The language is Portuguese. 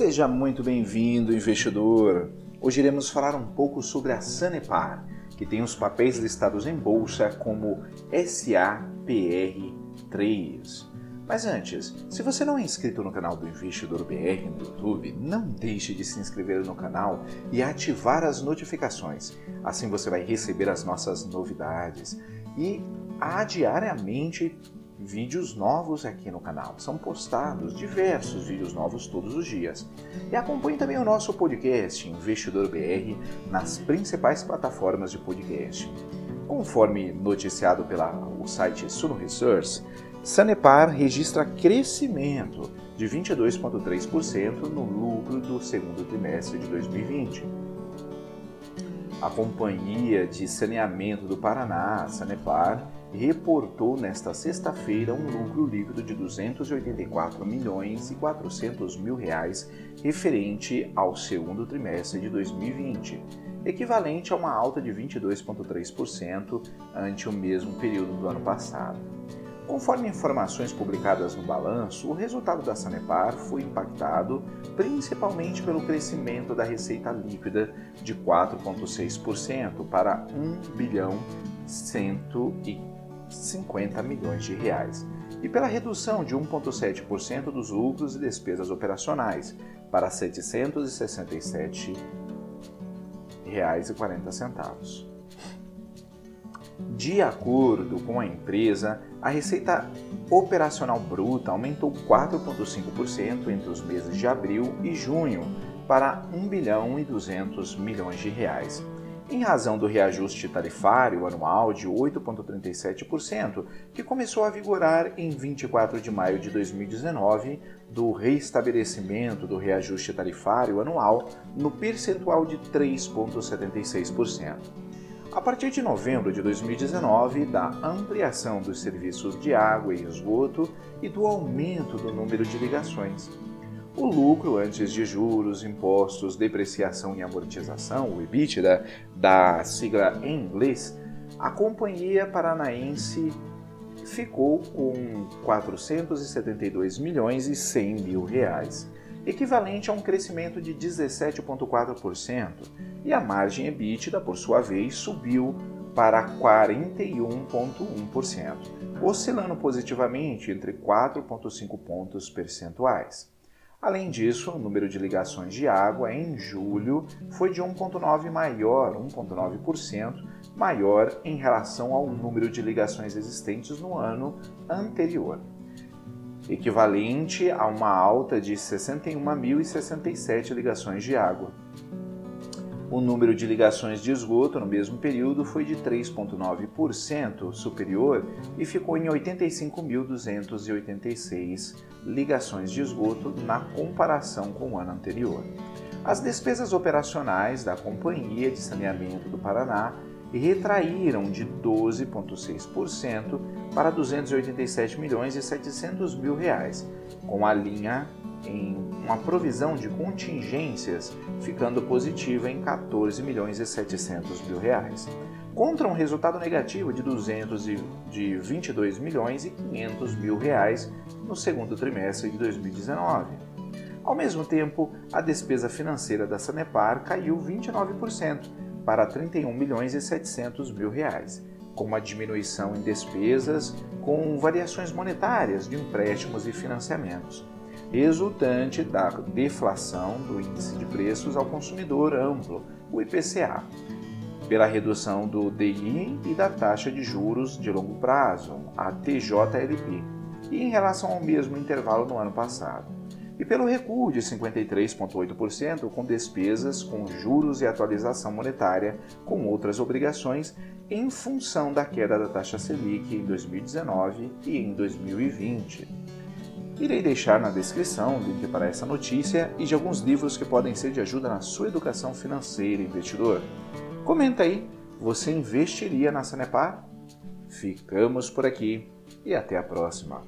Seja muito bem-vindo, investidor! Hoje iremos falar um pouco sobre a Sanepar, que tem os papéis listados em bolsa como SAPR3. Mas antes, se você não é inscrito no canal do Investidor BR no YouTube, não deixe de se inscrever no canal e ativar as notificações. Assim você vai receber as nossas novidades. E há diariamente vídeos novos aqui no canal. São postados diversos vídeos novos todos os dias. E acompanhe também o nosso podcast Investidor BR nas principais plataformas de podcast. Conforme noticiado pelo site Suno Research, Sanepar registra crescimento de 22,3% no lucro do segundo trimestre de 2020. A Companhia de Saneamento do Paraná, Sanepar, reportou nesta sexta-feira um lucro líquido de 284 milhões e 400 mil reais referente ao segundo trimestre de 2020, equivalente a uma alta de 22,3% ante o mesmo período do ano passado. Conforme informações publicadas no balanço, o resultado da Sanepar foi impactado principalmente pelo crescimento da receita líquida de 4,6% para 1 bilhão 150 milhões de reais e pela redução de 1,7% dos lucros e despesas operacionais para R$ 767,40. De acordo com a empresa, a receita operacional bruta aumentou 4,5% entre os meses de abril e junho para 1 bilhão e 200 milhões de reais, em razão do reajuste tarifário anual de 8,37%, que começou a vigorar em 24 de maio de 2019, do reestabelecimento do reajuste tarifário anual no percentual de 3,76%. A partir de novembro de 2019, da ampliação dos serviços de água e esgoto e do aumento do número de ligações. O lucro antes de juros, impostos, depreciação e amortização, o EBITDA, da sigla em inglês, a Companhia Paranaense ficou com 472 milhões e 100 mil reais, equivalente a um crescimento de 17,4%, e a margem EBITDA, por sua vez, subiu para 41,1%, oscilando positivamente entre 4,5 pontos percentuais. Além disso, o número de ligações de água em julho foi de 1,9 maior, 1,9% maior em relação ao número de ligações existentes no ano anterior, equivalente a uma alta de 61.067 ligações de água. O número de ligações de esgoto no mesmo período foi de 3,9% superior e ficou em 85.286 ligações de esgoto na comparação com o ano anterior. As despesas operacionais da Companhia de Saneamento do Paraná retraíram de 12,6% para 287 milhões e 700 mil reais, com a linha em uma provisão de contingências ficando positiva em 14 milhões e 700 mil reais, contra um resultado negativo de 222 milhões e 500 mil reais no segundo trimestre de 2019. Ao mesmo tempo, a despesa financeira da Sanepar caiu 29% para 31 milhões e 700 mil reais, com uma diminuição em despesas com variações monetárias de empréstimos e financiamentos resultante da deflação do índice de preços ao consumidor amplo, o IPCA, pela redução do DI e da taxa de juros de longo prazo, a TJLP, e em relação ao mesmo intervalo no ano passado, e pelo recuo de 53,8% com despesas com juros e atualização monetária com outras obrigações em função da queda da taxa Selic em 2019 e em 2020. Irei deixar na descrição o link para essa notícia e de alguns livros que podem ser de ajuda na sua educação financeira, investidor. Comenta aí, você investiria na Sanepar? Ficamos por aqui e até a próxima.